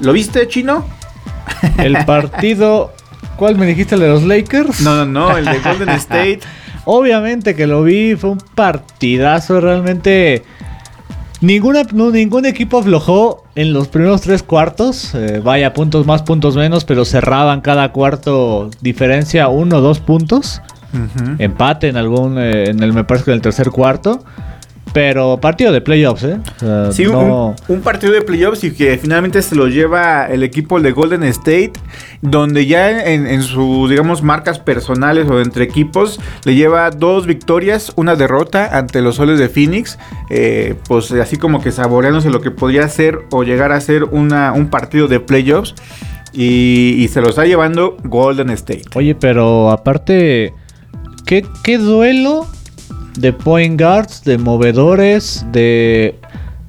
¿Lo viste, chino? El partido. ¿Cuál me dijiste? ¿El de los Lakers? No, no, no, el de Golden State. Obviamente que lo vi, fue un partidazo realmente. Ninguna, ningún equipo aflojó en los primeros tres cuartos. Eh, vaya, puntos más, puntos menos, pero cerraban cada cuarto diferencia uno o dos puntos. Empate en algún, eh, en el, me parece que en el tercer cuarto. Pero partido de playoffs, ¿eh? sí, un, partido de playoffs y que finalmente se lo lleva el equipo de Golden State, donde ya en, sus, digamos, marcas personales o entre equipos, le lleva dos victorias, una derrota ante los soles de Phoenix, eh, pues así como que saboreándose lo que podría ser o llegar a ser una, un partido de playoffs. Y, y se lo está llevando Golden State. Oye, pero aparte, ¿qué, qué duelo de point guards, de movedores, de...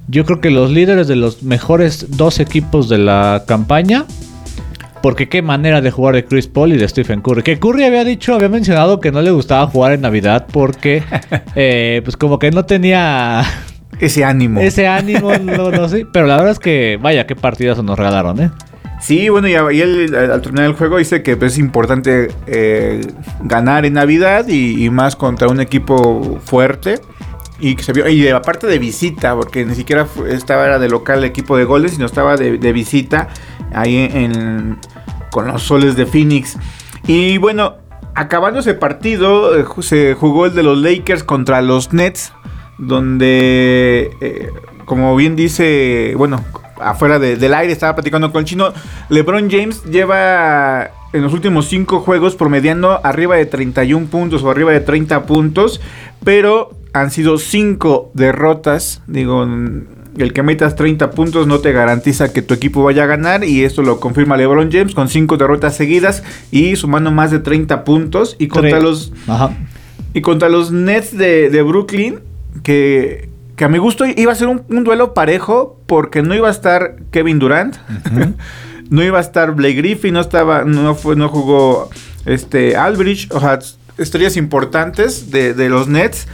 Yo creo que los líderes de los mejores dos equipos de la campaña. Porque qué manera de jugar de Chris Paul y de Stephen Curry. Que Curry había dicho, había mencionado que no le gustaba jugar en Navidad porque, eh, pues como que no tenía ese ánimo. Ese ánimo, no, no sé. Pero la verdad es que, vaya, qué partidas nos regalaron, ¿eh? Sí, bueno, y, él al terminar el juego dice que pues, es importante eh, ganar en Navidad y, más contra un equipo fuerte. Y que se vio, y aparte de visita, porque ni siquiera estaba era de local el equipo de goles, sino estaba de, visita ahí en, con los soles de Phoenix. Y bueno, acabando ese partido, eh, se jugó el de los Lakers contra los Nets, donde, eh, como bien dice, bueno, afuera del aire, estaba platicando con el chino. LeBron James lleva en los últimos 5 juegos promediando arriba de 31 puntos o arriba de 30 puntos, pero han sido 5 derrotas. Digo, el que metas 30 puntos no te garantiza que tu equipo vaya a ganar y esto lo confirma LeBron James con 5 derrotas seguidas y sumando más de 30 puntos y contra los y contra los Nets de, de Brooklyn que que a mi gusto iba a ser un, duelo parejo porque no iba a estar Kevin Durant, no iba a estar Blake Griffin, no estaba, no fue, no jugó este Albridge, o sea, estrellas importantes de, de los Nets.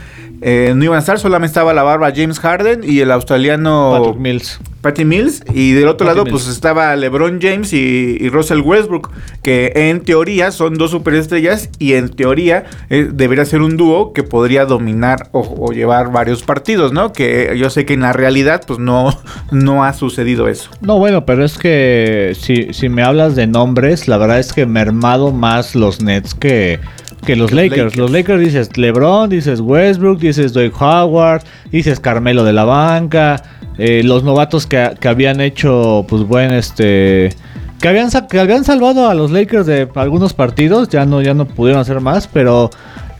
Eh, no iban a estar, solamente estaba la barba James Harden y el australiano Patrick Mills. Patty Mills. Y del otro lado, pues estaba LeBron James y, Russell Westbrook, que en teoría son dos superestrellas y en teoría eh, debería ser un dúo que podría dominar o, llevar varios partidos, ¿no? Que yo sé que en la realidad, pues no, no ha sucedido eso. No, bueno, pero es que si, si me hablas de nombres, la verdad es que mermado más los Nets que que los Lakers. Los Lakers dices LeBron, dices Westbrook, dices Dwight Howard, dices Carmelo de la banca, eh, los novatos que, habían hecho, pues buen este. Que habían, que habían salvado a los Lakers de algunos partidos, ya no, ya no pudieron hacer más, pero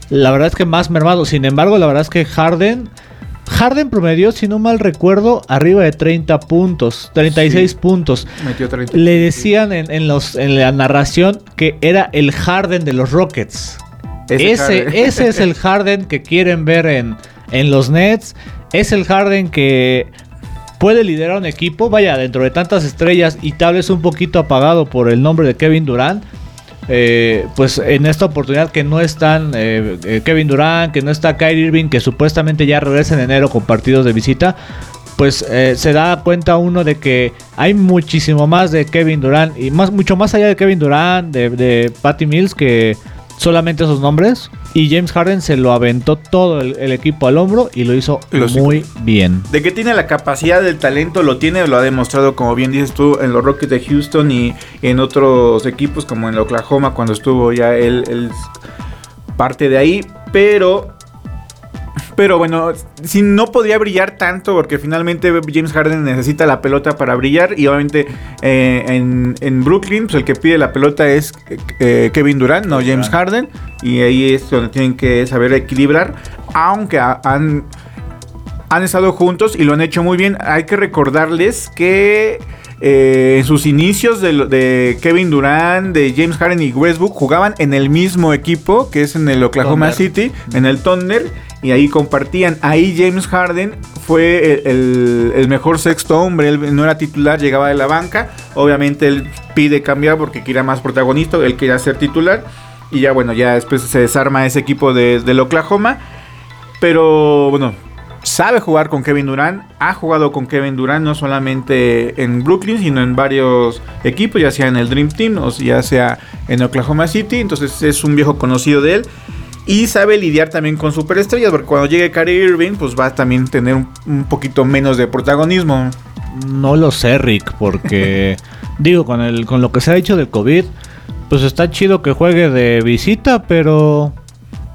la verdad es que más mermado. Sin embargo, la verdad es que Harden. Harden promedió, si no mal recuerdo, arriba de 30 puntos, 36 puntos. Metió 30. Le decían en, en, los, en la narración que era el Harden de los Rockets. Ese, ese, es el Harden que quieren ver en, en los Nets. Es el Harden que puede liderar un equipo. Vaya, dentro de tantas estrellas y tal vez un poquito apagado por el nombre de Kevin Durant. Eh, pues en esta oportunidad que no están eh, eh, Kevin Durant, que no está Kyrie Irving, que supuestamente ya regresa en enero con partidos de visita, pues se da cuenta uno de que hay muchísimo más de Kevin Durant y más, mucho más allá de Kevin Durant, de, de Patty Mills, que solamente esos nombres. Y James Harden se lo aventó todo el, equipo al hombro y lo hizo muy bien. De que tiene la capacidad del talento, lo tiene, lo ha demostrado, como bien dices tú, en los Rockets de Houston y en otros equipos como en Oklahoma, cuando estuvo ya él parte de ahí. Pero pero bueno, si no podía brillar tanto porque finalmente James Harden necesita la pelota para brillar y obviamente eh, en, Brooklyn pues el que pide la pelota es eh, Kevin Durant, no James Harden y ahí es donde tienen que saber equilibrar, aunque han, han estado juntos y lo han hecho muy bien. Hay que recordarles que... Eh, en sus inicios de, de, Kevin Durant, de James Harden y Westbrook jugaban en el mismo equipo, que es en el Oklahoma City, en el Thunder, y ahí compartían. Ahí James Harden fue el, mejor sexto hombre, él no era titular, llegaba de la banca. Obviamente él pide cambiar porque quería más protagonista, él quería ser titular. Y ya bueno, ya después se desarma ese equipo de, del Oklahoma. Pero bueno, sabe jugar con Kevin Durant, ha jugado con Kevin Durant no solamente en Brooklyn, sino en varios equipos, ya sea en el Dream Team o ya sea en Oklahoma City, entonces es un viejo conocido de él. Y sabe lidiar también con superestrellas, porque cuando llegue Kyrie Irving, pues va a también tener un, poquito menos de protagonismo. No lo sé, Rick, porque digo, con, el, con lo que se ha dicho del COVID, pues está chido que juegue de visita, pero...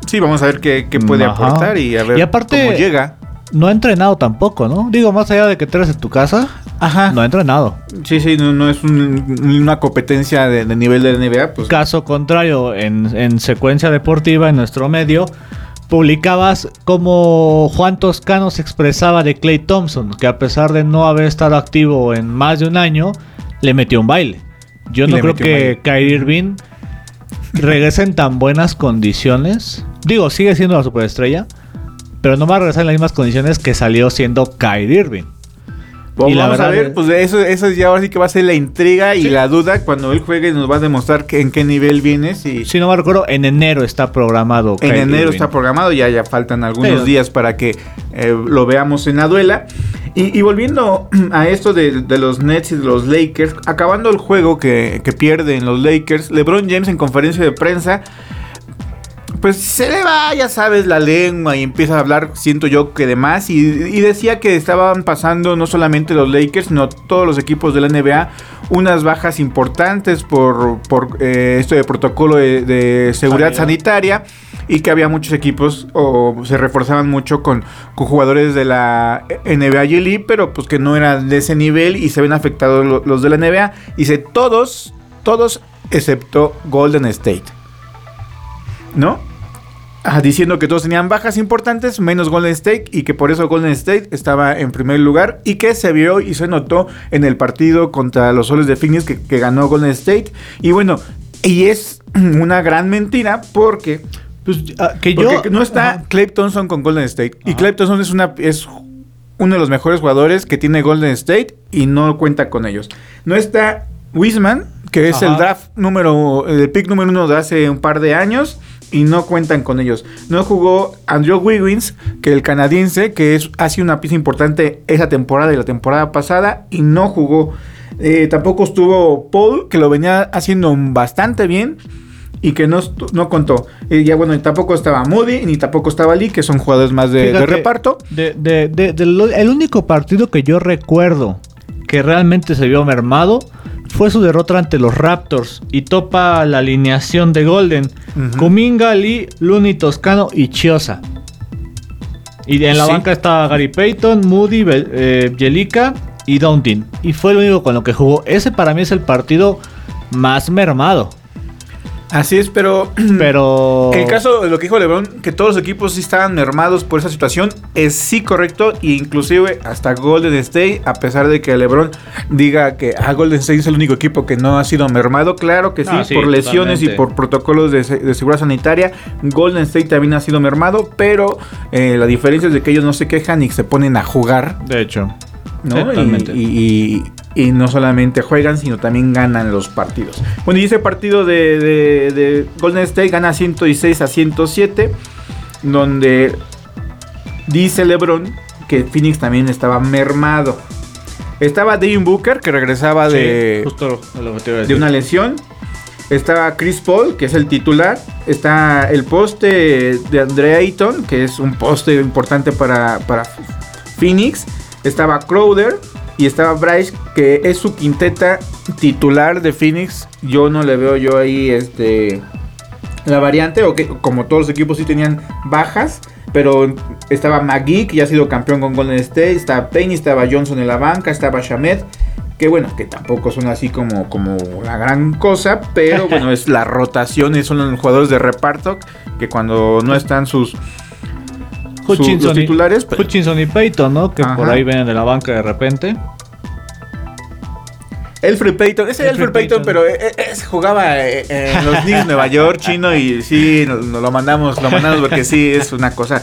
Sí, vamos a ver qué, puede aportar y a ver aparte, cómo llega no ha entrenado tampoco, ¿no? Digo, más allá de que tú en tu casa, Ajá. no ha entrenado. Sí, sí, no, es una competencia de, nivel de NBA. Pues. Caso contrario, en, secuencia deportiva, en nuestro medio, publicabas como Juan Toscano se expresaba de Clay Thompson, que a pesar de no haber estado activo en más de un año, le metió un baile. Yo no creo que Kyrie Irving regrese en tan buenas condiciones. Digo, sigue siendo la superestrella pero no va a regresar en las mismas condiciones que salió siendo Kyrie Irving. y vamos a ver, pues eso, eso ya ahora sí que va a ser la intriga y la duda cuando él juegue nos va a demostrar en qué nivel vienes. Y... Si no me recuerdo, en enero está programado. En enero está programado, ya, ya faltan algunos días para que eh, lo veamos en la duela. Y, volviendo a esto de, los Nets y de los Lakers, acabando el juego que, que pierden los Lakers, LeBron James en conferencia de prensa pues se le va, ya sabes, la lengua y empieza a hablar, siento yo que de más. Y, decía que estaban pasando no solamente los Lakers, sino todos los equipos de la NBA unas bajas importantes por, por eh, esto de protocolo de, seguridad sanitaria y que había muchos equipos o se reforzaban mucho con, jugadores de la NBA y pero pues que no eran de ese nivel y se ven afectados los, los de la NBA. Dice todos, todos excepto Golden State. ¿No? Diciendo que todos tenían bajas importantes, menos Golden State, y que por eso Golden State estaba en primer lugar, y que se vio y se notó en el partido contra los Soles de Phoenix que, ganó Golden State. Y bueno, y es una gran mentira porque... Pues, ah, que yo, no está Clay Thompson con Golden State. Y Clay Thompson es, una, es uno de los mejores jugadores que tiene Golden State y no cuenta con ellos. No está Wiseman, que es el draft número, el pick número uno de hace un par de años y no cuentan con ellos. No jugó Andrew Wiggins, que el canadiense, que es, ha sido una pieza importante esa temporada y la temporada pasada, y no jugó. Eh, tampoco estuvo Paul, que lo venía haciendo bastante bien y que no, no contó. Y ya bueno, tampoco estaba Moody, ni tampoco estaba Lee, que son jugadores más de, reparto. el único partido que yo recuerdo que realmente se vio mermado fue su derrota ante los Raptors y topa la alineación de Golden. Kuminga, Lee, Looney Toscano y Chiosa. Y en la banca estaba Gary Payton, Moody, eh, Jelica y Downton. Y fue lo único con lo que jugó. Ese para mí es el partido más mermado. Así es, pero. Pero. El caso de lo que dijo LeBron, que todos los equipos sí estaban mermados por esa situación, es sí correcto. E inclusive hasta Golden State, a pesar de que LeBron diga que a ah, Golden State es el único equipo que no ha sido mermado, claro que sí, ah, por lesiones y por protocolos de, seguridad sanitaria. Golden State también ha sido mermado, pero eh, la diferencia es de que ellos no se quejan y se ponen a jugar. De hecho. ¿No? y, y no solamente juegan, sino también ganan los partidos. Bueno, y ese partido de, Golden State gana 106 a 107, donde dice LeBron que Phoenix también estaba mermado. Estaba Devin Booker, que regresaba de, de una lesión. Estaba Chris Paul, que es el titular. Está el poste de Andre Ayton, que es un poste importante para, para Phoenix. Estaba Crowder, y estaba Bryce, que es su quinteta titular de Phoenix. Yo no le veo yo ahí este la variante, o que como todos los equipos sí tenían bajas. Pero estaba McGee, que ya ha sido campeón con Golden State. Estaba Payne, estaba Johnson en la banca, estaba Shamed. Que bueno, que tampoco son así como, como la gran cosa. Pero bueno, es la rotación. Son los jugadores de reparto. Que cuando no están sus Hutchinson, titulares. Y, Hutchinson y Peyton, ¿no? Que por ahí vienen de la banca de repente. Elfred Payton, ese Elfred, Payton, pero eh, eh, jugaba eh, en los Knicks Nueva York, chino, y sí, nos, lo mandamos, lo mandamos porque sí, es una cosa.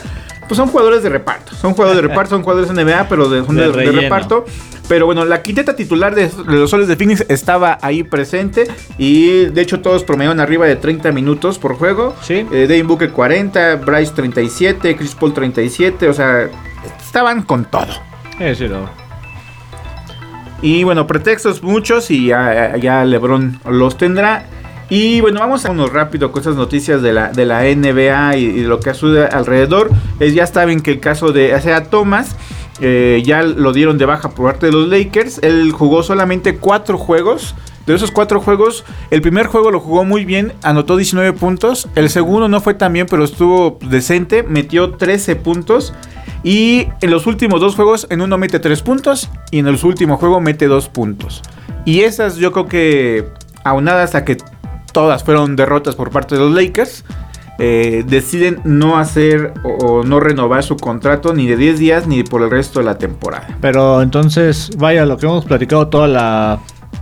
Pues son jugadores de reparto, son jugadores de reparto, son jugadores NBA, pero de, de, reparto. Pero bueno, la quinteta titular de, los soles de Phoenix estaba ahí presente y de hecho todos promediaron arriba de 30 minutos por juego. Sí. Eh, Booker 40, Bryce 37, Chris Paul 37, o sea, estaban con todo. Sí, sí, no. Y bueno, pretextos muchos y ya, ya LeBron los tendrá. Y bueno, vamos a unos rápido con estas noticias de la, de la NBA y, y lo que sucede alrededor. Es, ya saben que el caso de Isaiah Thomas eh, ya lo dieron de baja por parte de los Lakers. Él jugó solamente cuatro juegos. De esos cuatro juegos, el primer juego lo jugó muy bien, anotó 19 puntos. El segundo no fue tan bien, pero estuvo decente, metió 13 puntos. Y en los últimos dos juegos, en uno mete 3 puntos y en el último juego mete 2 puntos. Y esas yo creo que, aunadas a que todas fueron derrotas por parte de los Lakers, eh, deciden no hacer o, o no renovar su contrato ni de 10 días ni por el resto de la temporada. Pero entonces, vaya, lo que hemos platicado toda la.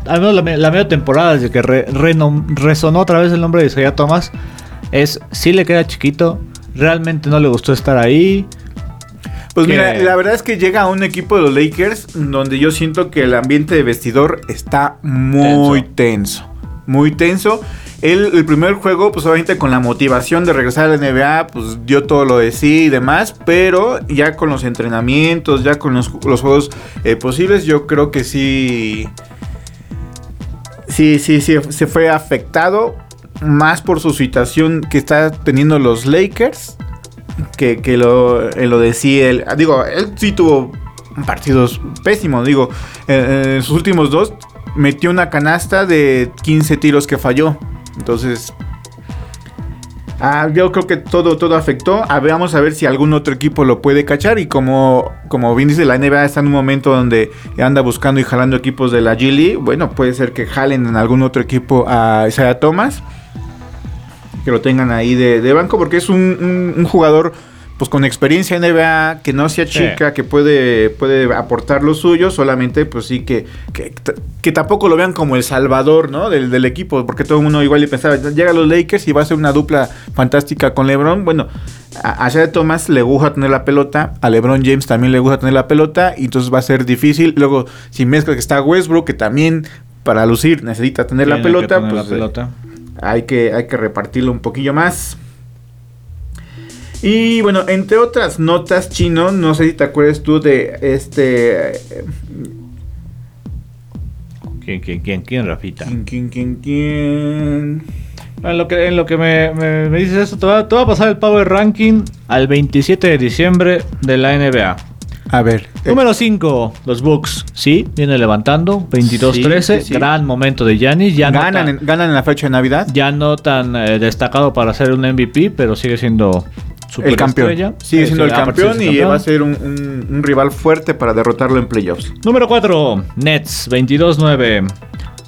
Al menos la, la media temporada, desde que re- renom- resonó otra vez el nombre de Isaiah Thomas, es si le queda chiquito, realmente no le gustó estar ahí. Pues que- mira, la verdad es que llega a un equipo de los Lakers donde yo siento que el ambiente de vestidor está muy tenso. Muy tenso. Él, el primer juego, pues obviamente con la motivación de regresar a la NBA, pues dio todo lo de sí y demás, pero ya con los entrenamientos, ya con los, juegos eh, posibles, yo creo que sí, sí, sí, sí, se fue afectado más por su situación que está teniendo los Lakers que, que lo, eh, lo decía él. Ah, Digo, él sí tuvo partidos pésimos. Digo, eh, en sus últimos dos metió una canasta de 15 tiros que falló. Entonces, ah, yo creo que todo, todo afectó. A ver, vamos a ver si algún otro equipo lo puede cachar. Y como, como bien dice, la NBA está en un momento donde anda buscando y jalando equipos de la G League. Bueno, puede ser que jalen en algún otro equipo a Isaiah Thomas que lo tengan ahí de, de banco, porque es un- un jugador pues con experiencia en NBA, que no sea chica, que puede, puede aportar lo suyo, solamente pues sí que, que, que tampoco lo vean como el salvador, ¿no? Del, del equipo, porque todo el mundo igual le pensaba, llega a los Lakers y va a ser una dupla fantástica con LeBron, bueno, a, a Isaiah Thomas le gusta tener la pelota, a LeBron James también le gusta tener la pelota, y entonces va a ser difícil, luego si mezcla que está Westbrook, que también para lucir necesita tener la Tiene pelota, tener la pues, eh, hay que, hay que repartirlo un poquillo más. Y bueno, entre otras notas, Chino, no sé si te acuerdas tú de este... ¿Quién, quién, quién, quién, Rafita? ¿Quién, quién, quién, quién? En lo que, en lo que me, me- me dices esto, te va, te va a pasar el Power Ranking al 27 de diciembre de la NBA. A ver. eh, Número 5, los Bucks. Sí, viene levantando. 22-13. Sí, sí, sí. Gran momento de Giannis. Ya, no ganan, tan, en, ganan en la fecha de Navidad. ya no tan eh, destacado para ser un MVP, pero sigue siendo el campeón. Sigue siendo el campeón y va a ser un, un- un rival fuerte para derrotarlo en playoffs. Número 4, Nets. 22-9.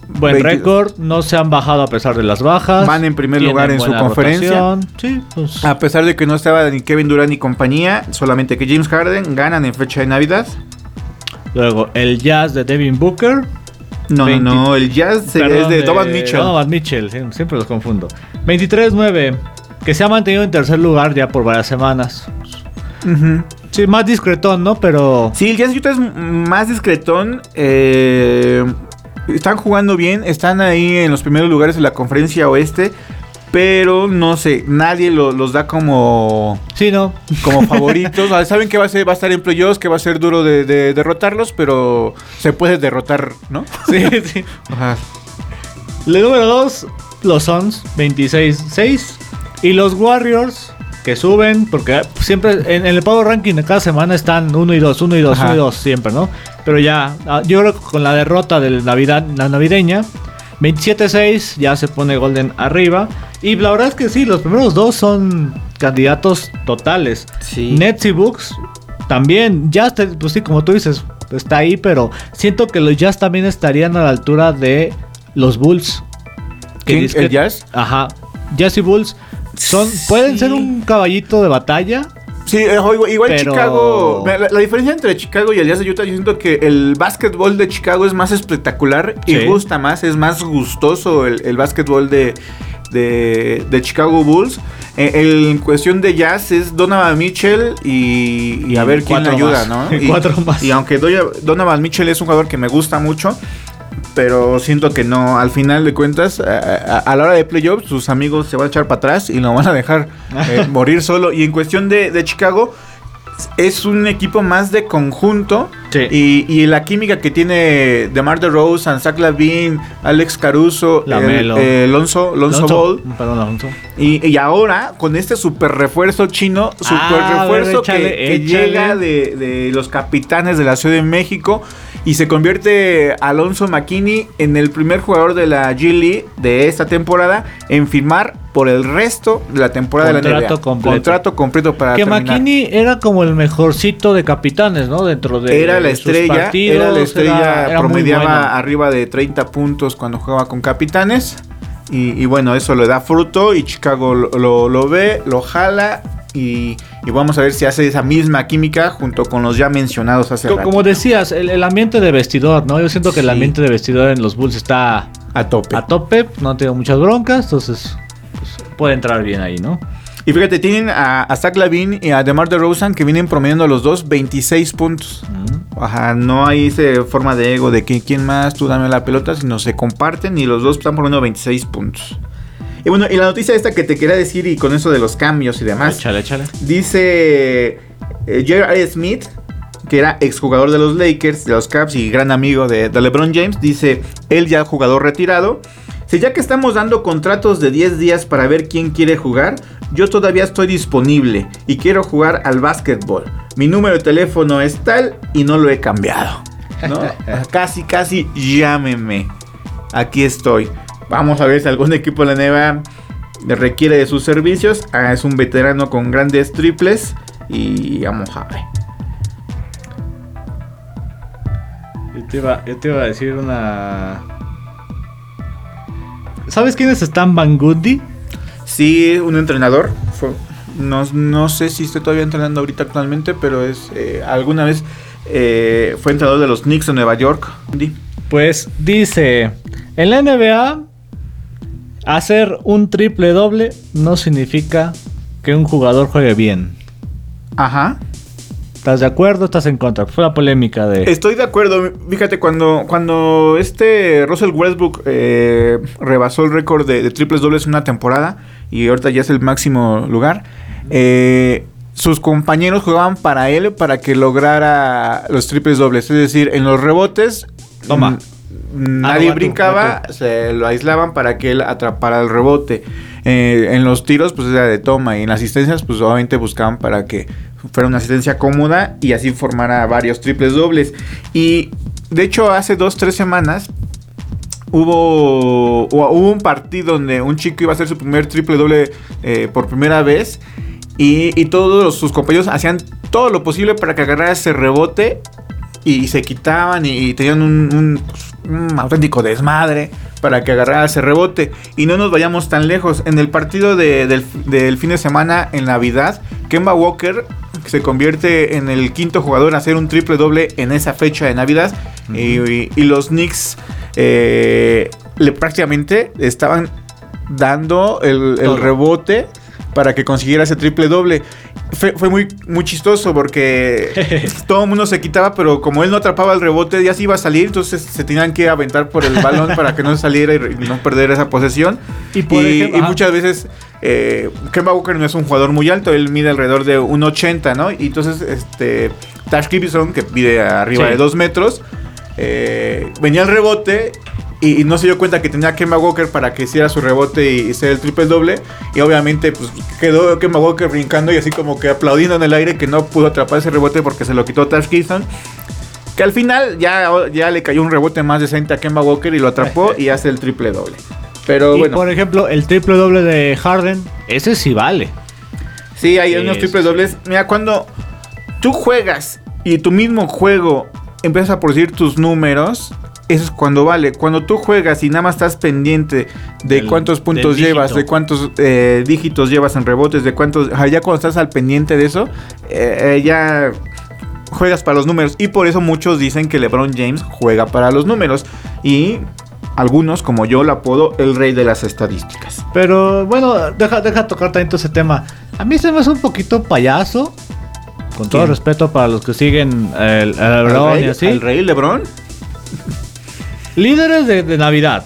Buen 22. récord, no se han bajado a pesar de las bajas. Van en primer lugar en su conferencia. rotación. Sí, pues. A pesar de que no estaba ni Kevin Durant ni compañía, solamente que James Harden ganan en fecha de Navidad. Luego, el Jazz de Devin Booker. No, 20 no, no, el Jazz Perdón, es de Donovan Mitchell. Donovan Mitchell, siempre los confundo. 23-9, que se ha mantenido en tercer lugar ya por varias semanas. Sí, más discretón, ¿no? Pero Sí, el Jazz Utah es más discretón. eh, están jugando bien. Están ahí en los primeros lugares de la conferencia oeste. Pero no sé, nadie lo- los da como, sí, ¿no? como favoritos. Sea, Saben que va a, ser, va a estar en playoffs, que va a ser duro de, de derrotarlos, pero se puede derrotar, ¿no? Sí, sí. Ajá. El número 2, los Suns, 26-6. Y los Warriors, que suben, porque siempre en, en el Power Ranking de cada semana están 1 y 2, 1 y 2, Ajá. 1 y 2, siempre, ¿no? Pero ya, ah, yo creo que con la derrota de Navidad, la navideña, 27-6, ya se pone Golden arriba. Y la verdad es que sí, los primeros dos son candidatos totales. Sí. Nets y Bucks también, te- pues sí, como tú dices, está ahí, pero siento que los Jazz también estarían a la altura de los Bulls. Que- ¿El Jazz? Ajá. Jazz y Bulls son, pueden Sí. ser un caballito de batalla. Sí, eh, igual, igual Pero- Chicago. La, la diferencia entre Chicago y el Jazz de Utah, yo siento que el básquetbol de Chicago es más espectacular y gusta más, es más gustoso el, el básquetbol de, de, de Chicago Bulls. Eh, en cuestión de Jazz es Donovan Mitchell y, y a Y ver quién le ayuda, más. ¿no? Y cuatro más. Y aunque Donovan Mitchell es un jugador que me gusta mucho. Pero siento que no, al final de cuentas, a, a- a la hora de playoffs, sus amigos se van a echar para atrás y lo van a dejar eh, morir solo. Y en cuestión de, de Chicago, es un equipo más de conjunto. Sí. Y, y la química que tiene DeMar DeRozan, Zach Lavin, Alex Caruso, Lamelo. el- eh, Lonzo, Lonzo, Lonzo, Ball. Perdón, Alonso. Y, y ahora, con este super refuerzo chino, super Ah, ver, refuerzo que- échale, que, échale. llega de, de los capitanes de la Ciudad de México y se convierte Alonso McKinney en el primer jugador de la G League de esta temporada en firmar por el resto de la temporada de la Contrato NBA. completo. Contrato completo para Que terminar. McKinney era como el mejorcito de capitanes, ¿no? Dentro de Era la estrella, partidos, era la estrella, era- era muy promediaba bueno. arriba de 30 puntos cuando jugaba con capitanes. Y, y bueno, eso le da fruto y Chicago lo, lo- lo ve, lo jala y, y vamos a ver si hace esa misma química junto con los ya mencionados hace Co- rato. Como decías, el, el ambiente de vestidor, ¿no? Yo siento que el ambiente de vestidor en los Bulls está a tope. a tope, no tengo muchas broncas, entonces pues, puede entrar bien ahí, ¿no? Y fíjate, tienen a, a Zach Lavin y a DeMar DeRozan que vienen promediando los dos 26 puntos. Mm. Ajá, no hay ese forma de ego de que quién más, tú dame la pelota, sino se comparten y los dos están poniendo 26 puntos. Y bueno, y la noticia esta que te quería decir y con eso de los cambios y demás, Échale, échale. dice eh, J.R. Smith, que era exjugador de los Lakers, de los Cavs y gran amigo de, de LeBron James, dice, él ya jugador retirado, si ya que estamos dando contratos de 10 días para ver quién quiere jugar, yo todavía estoy disponible y quiero jugar al básquetbol. Mi número de teléfono es tal y no lo he cambiado. ¿no? casi, casi llámeme. Aquí estoy. Vamos a ver si algún equipo de la NBA requiere de sus servicios. Ah, es un veterano con grandes triples. Y vamos a ver. Yo te, iba, yo te iba a decir una... ¿Sabes quién es Stan Van Gundy? Sí, un entrenador. fue- no, no sé si esté todavía entrenando ahorita actualmente, pero es eh, alguna vez eh, fue entrenador de los Knicks de Nueva York. Pues dice, en la NBA, hacer un triple doble no significa que un jugador juegue bien. Ajá. ¿Estás de acuerdo? ¿Estás en contra? Fue la polémica de... Estoy de acuerdo. Fíjate, cuando, cuando este Russell Westbrook eh, rebasó el récord de, de triples dobles en una temporada y ahorita ya es el máximo lugar, eh, sus compañeros jugaban para él para que lograra los triples dobles. Es decir, en los rebotes, Toma. Ah, nadie no, va tú, brincaba, se lo aislaban para que él atrapara el rebote. Eh, en los tiros, pues era de toma. Y en las asistencias, pues obviamente buscaban para que fuera una asistencia cómoda y así formara varios triples dobles. Y de hecho, hace dos, tres semanas hubo, hubo un partido donde un chico iba a hacer su primer triple doble eh, por primera vez. Y, todos sus compañeros hacían todo lo posible para que agarrara ese rebote y se quitaban y, tenían un, pues, un auténtico desmadre para que agarrara ese rebote. Y no nos vayamos tan lejos. En el partido de- del fin de semana en Navidad, Kemba Walker se convierte en el quinto jugador en hacer un triple doble en esa fecha de Navidad. y, y- y los Knicks eh, le prácticamente estaban dando el, rebote para que consiguiera ese triple doble. Fue, fue muy, muy chistoso porque todo el mundo se quitaba, pero como él no atrapaba el rebote, ya se iba a salir, entonces se tenían que aventar por el balón para que no saliera y, y no perder esa posesión. Y por y, ejemplo- y muchas veces eh, Kemba Walker no es un jugador muy alto, él mide alrededor de 1,80, ¿no? Y entonces este Tash Gibson, que mide arriba Sí. de 2 metros, eh, venía el rebote y, y no se dio cuenta que tenía a Kemba Walker para que hiciera su rebote y, hacer el triple doble. Y obviamente pues quedó Kemba Walker brincando y así como que aplaudiendo en el aire que no pudo atrapar ese rebote porque se lo quitó Tash Gibson. Que al final ya, ya le cayó un rebote más decente a Kemba Walker y lo atrapó y hace el triple doble. Pero y bueno. por ejemplo, el triple doble de Harden, ese sí vale. Sí, hay Sí, unos triples sí. dobles. Mira, cuando tú juegas y tu mismo juego empieza a producir tus números, eso es cuando vale. Cuando tú juegas y nada más estás pendiente de Del- cuántos puntos llevas, de cuántos eh, dígitos llevas en rebotes, de cuántos... ajá, ya cuando estás al pendiente de eso, eh, eh, ya juegas para los números. Y por eso muchos dicen que LeBron James juega para los números. Y algunos, como yo, lo apodo el rey de las estadísticas. Pero bueno, deja, deja tocar tanto ese tema. A mí se me hace un poquito payaso. Con todo respeto para los que siguen el, el ¿Al LeBron rey, y así. ¿Al rey LeBron? Líderes de, de Navidad.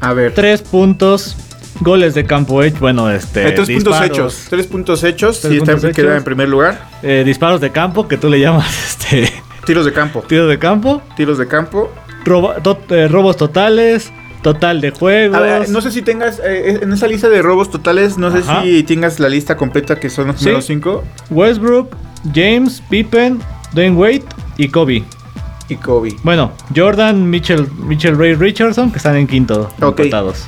A ver. Tres puntos, Goles de campo hecho, bueno, este. Tres puntos hechos. Tres puntos hechos. Tres y está, puntos queda hechos. en primer lugar. eh, disparos de campo, que tú le llamas este. Tiros de campo. Tiro de campo. Tiros de campo. robo- to- eh, robos totales. Total de juegos. A ver, no sé si tengas. eh, en esa lista de robos totales, no sé si tengas la lista completa que son los Sí. cinco. Westbrook, James, Pippen, Dwayne Wade y Kobe. Y Kobe. Bueno, Jordan, Mitchell, Mitchell Ray Richardson, que están en quinto. Ok. empatados.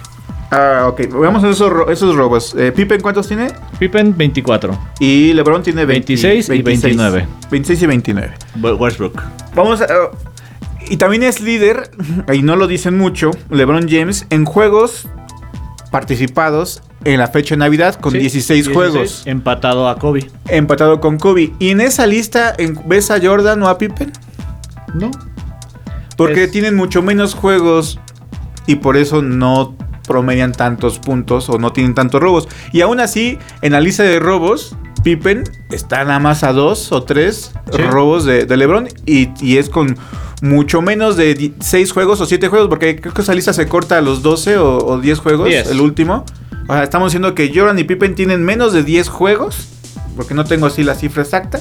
Ah, ok. Vamos a esos, ro- esos robos. Eh, Pippen, ¿cuántos tiene? Pippen, 24. Y LeBron tiene 20 26 y 29. 26 y 29. We- Westbrook. Vamos a. uh, y también es líder, y no lo dicen mucho, LeBron James, en juegos participados en la fecha de Navidad con Sí, 16, juegos. Empatado a Kobe. Empatado con Kobe. ¿Y en esa lista en- ves a Jordan o a Pippen? ¿No? Porque Es- tienen mucho menos juegos y por eso no promedian tantos puntos o no tienen tantos robos. Y aún así, en la lista de robos, Pippen está nada más a dos o tres Sí. robos de, de LeBron y, y es con mucho menos de 6 juegos o 7 juegos, porque creo que esa lista se corta a los 12 o, o 10 juegos, el último. O sea, estamos diciendo que Jordan y Pippen tienen menos de 10 juegos, porque no tengo así la cifra exacta.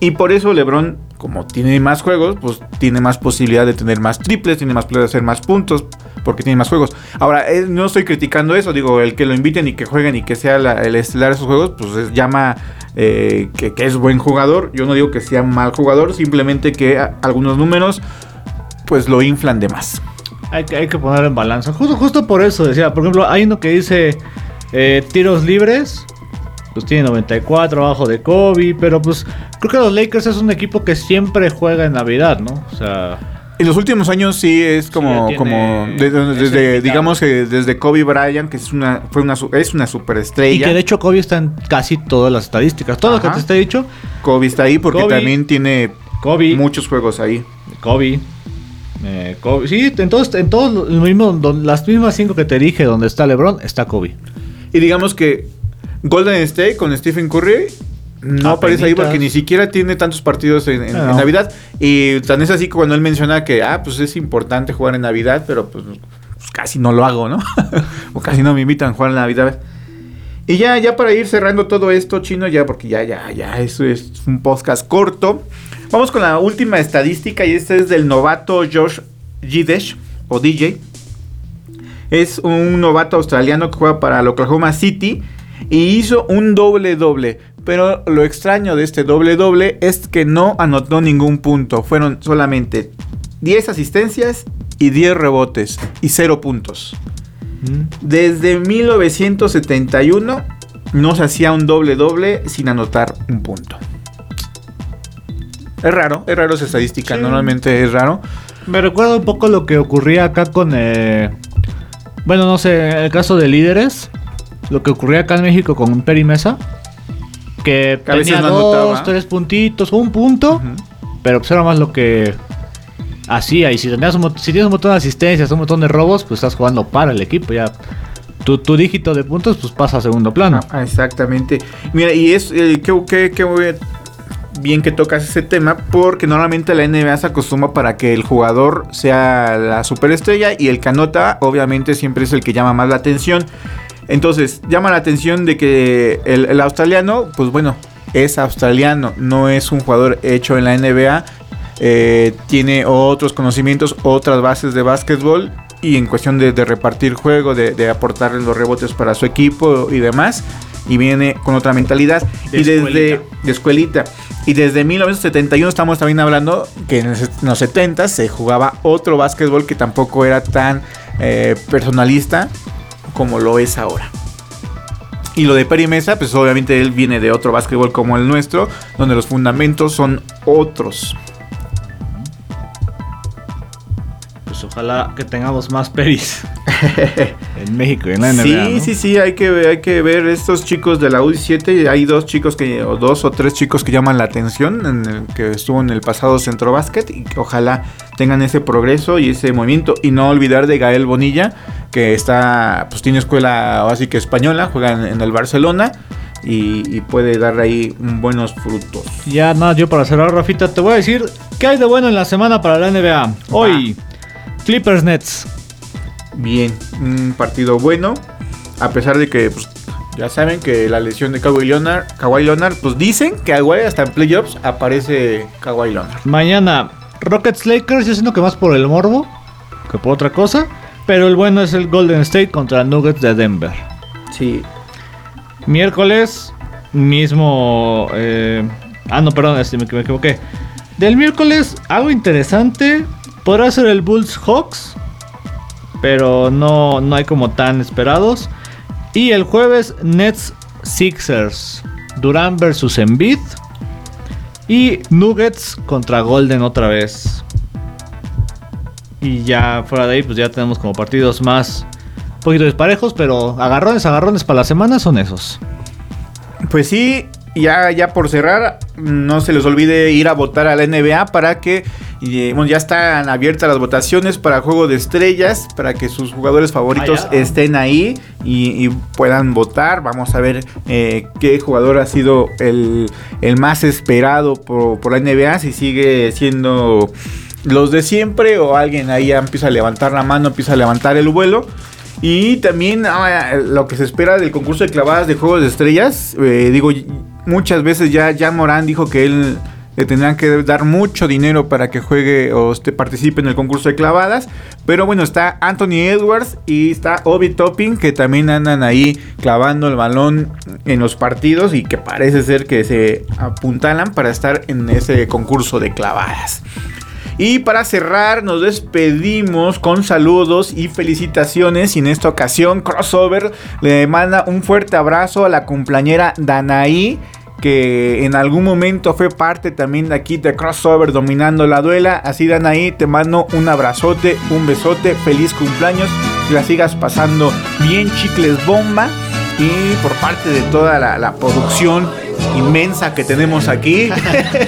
Y por eso LeBron, como tiene más juegos, pues tiene más posibilidad de tener más triples, tiene más posibilidad de hacer más puntos, porque tiene más juegos. Ahora, eh, no estoy criticando eso, digo, el que lo inviten y que jueguen y que sea el estelar de esos juegos, pues es- llama eh, que, es buen jugador. Yo no digo que sea mal jugador, simplemente que algunos números, pues lo inflan de más. Hay que, hay que ponerlo en balanza. Justo, justo por eso decía, por ejemplo, hay uno que dice eh, tiros libres. Pues tiene 94 abajo de Kobe. Pero pues creo que los Lakers es un equipo que siempre juega en Navidad, ¿no? O sea, En los últimos años sí es como, Sí, como desde, digamos que desde Kobe Bryant, que es una, fue una, es una y superestrella. que de hecho Kobe está en casi todas las estadísticas. Todo lo que te está dicho, Kobe está ahí porque Kobe. también tiene Kobe, muchos juegos ahí. Kobe. eh, Kobe. Sí, en todos, en todos los mismos, las mismas cinco que te dije donde está LeBron, está Kobe. Y digamos que Golden State con Stephen Curry no aparece ahí porque ni siquiera tiene tantos partidos en, en- en no. Navidad. Y tan es así que cuando él menciona que, ah, pues es importante jugar en Navidad, pero pues, pues casi no lo hago, ¿no? o casi no me invitan a jugar en Navidad. Y ya, ya para ir cerrando todo esto, chino, ya porque ya, ya, ya, eso es un podcast corto. Vamos con la última estadística y esta es del novato Josh Gidesh o DJ. Es un novato australiano que juega para el Oklahoma City y hizo un doble doble. Pero lo extraño de este doble doble es que no anotó ningún punto. Fueron solamente 10 asistencias y 10 rebotes y 0 puntos. Desde 1971 no se hacía un doble doble sin anotar un punto. Es raro, es raro esa estadística, Sí. normalmente es raro. Me recuerda un poco lo que ocurría acá con. eh, bueno, no sé, el caso de líderes. Lo que ocurría acá en México con Peri Mesa. Que Que tenía no dos, anotaba. tres puntitos, un punto. Pero pues era más lo que hacía. Y si, tenías un, si tienes un montón de asistencias, un montón de robos, pues estás jugando para el equipo. Ya tu, tu dígito de puntos, pues pasa a segundo plano. Ah, exactamente. Mira, y es eh, qué bien que tocas ese tema, porque normalmente la NBA se acostumbra para que el jugador sea la superestrella y el que anota, obviamente, siempre es el que llama más la atención. Entonces, llama la atención de que el, el australiano, pues bueno, es australiano, no es un jugador hecho en la NBA. eh, tiene otros conocimientos, otras bases de básquetbol y en cuestión de, de repartir juego, de, de aportar los rebotes para su equipo y demás. Y viene con otra mentalidad. De y desde de escuelita. Y desde 1971 estamos también hablando que en los- en los 70 se jugaba otro básquetbol que tampoco era tan eh, personalista como lo es ahora. Y lo de Perry Mesa, pues obviamente él viene de otro básquetbol como el nuestro, donde los fundamentos son otros. Pues ojalá que tengamos más Peris en México y en la NBA. sí, ¿no? sí, sí, hay que, ver- hay que ver estos chicos de la U17. Hay dos chicos que, o dos o tres chicos que llaman la atención, en el que estuvo en el pasado Centro Básquet y que ojalá tengan ese progreso y ese movimiento. Y no olvidar de Gael Bonilla, que está, pues tiene escuela así que española, juega en, en el Barcelona y, y puede dar ahí buenos frutos. Ya nada, yo para cerrar, Rafita, te voy a decir qué hay de bueno en la semana para la NBA. Hoy, Clippers Nets. bien. Un partido bueno. A pesar de que pues, ya saben que la lesión de Kawhi Leonard, Kawhi Leonard, pues dicen que igual hasta en playoffs aparece Kawhi Leonard. Mañana, Rockets Lakers, yo siento que más por el morbo que por otra cosa. Pero el bueno es el Golden State contra Nuggets de Denver. Sí. Miércoles, mismo. eh, ah, no, perdón, este, me, me equivoqué. Del miércoles, algo interesante. Podrá ser el Bulls Hawks. Pero no, no hay como tan esperados. Y el jueves, Nets Sixers. Durán versus Embiid. Y Nuggets contra Golden otra vez. Y ya fuera de ahí, pues ya tenemos como partidos más. Un poquito disparejos, pero agarrones, agarrones para la semana son esos. Pues sí, ya, ya por cerrar, no se les olvide ir a votar a la NBA para que y, bueno, ya están abiertas las votaciones para Juego de Estrellas, para que sus jugadores favoritos Ah, estén ahí y, y puedan votar. Vamos a ver eh, qué jugador ha sido el, el más esperado por, por la NBA, si sigue siendo los de siempre o alguien ahí ya empieza a levantar la mano, empieza a levantar el vuelo. Y también ah, lo que se espera del concurso de clavadas de Juegos de Estrellas. eh, digo, muchas veces ya Jan Morán dijo que él le tendrán que dar mucho dinero para que juegue o este, participe en el concurso de clavadas. Pero bueno, está Anthony Edwards y está Obi Topping que también andan ahí clavando el balón en los partidos y que parece ser que se apuntalan para estar en ese concurso de clavadas. Y para cerrar, nos despedimos con saludos y felicitaciones. Y en esta ocasión, Crossover le manda un fuerte abrazo a la cumpleañera Danaí. Que en algún momento fue parte también de aquí de Crossover dominando la duela. Así, Danaí, te mando un abrazote, un besote, feliz cumpleaños. Que la sigas pasando bien, chicles bomba. Y por parte de toda la, la producción inmensa que tenemos aquí,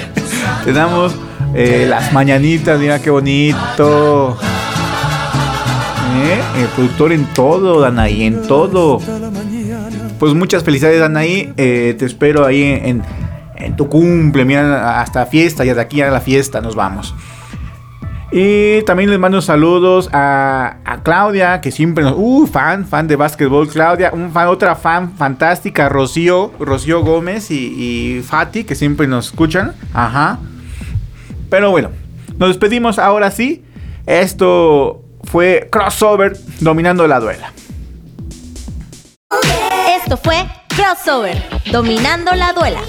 tenemos eh, las mañanitas, mira qué bonito. ¿Eh? El productor en todo, Danaí, en todo. Pues muchas felicidades, Danaí. Eh, te espero ahí en, tu cumple, mira, hasta fiesta, ya de aquí a la fiesta nos vamos. Y también les mando saludos a, Claudia, que siempre nos... Uh, fan, fan de básquetbol, Claudia. Fan, otra fan fantástica, Rocío, Rocío Gómez y, y Fati, que siempre nos escuchan. Ajá. Pero bueno, nos despedimos ahora sí. Esto fue Crossover dominando la duela. Esto fue Crossover, dominando la duela.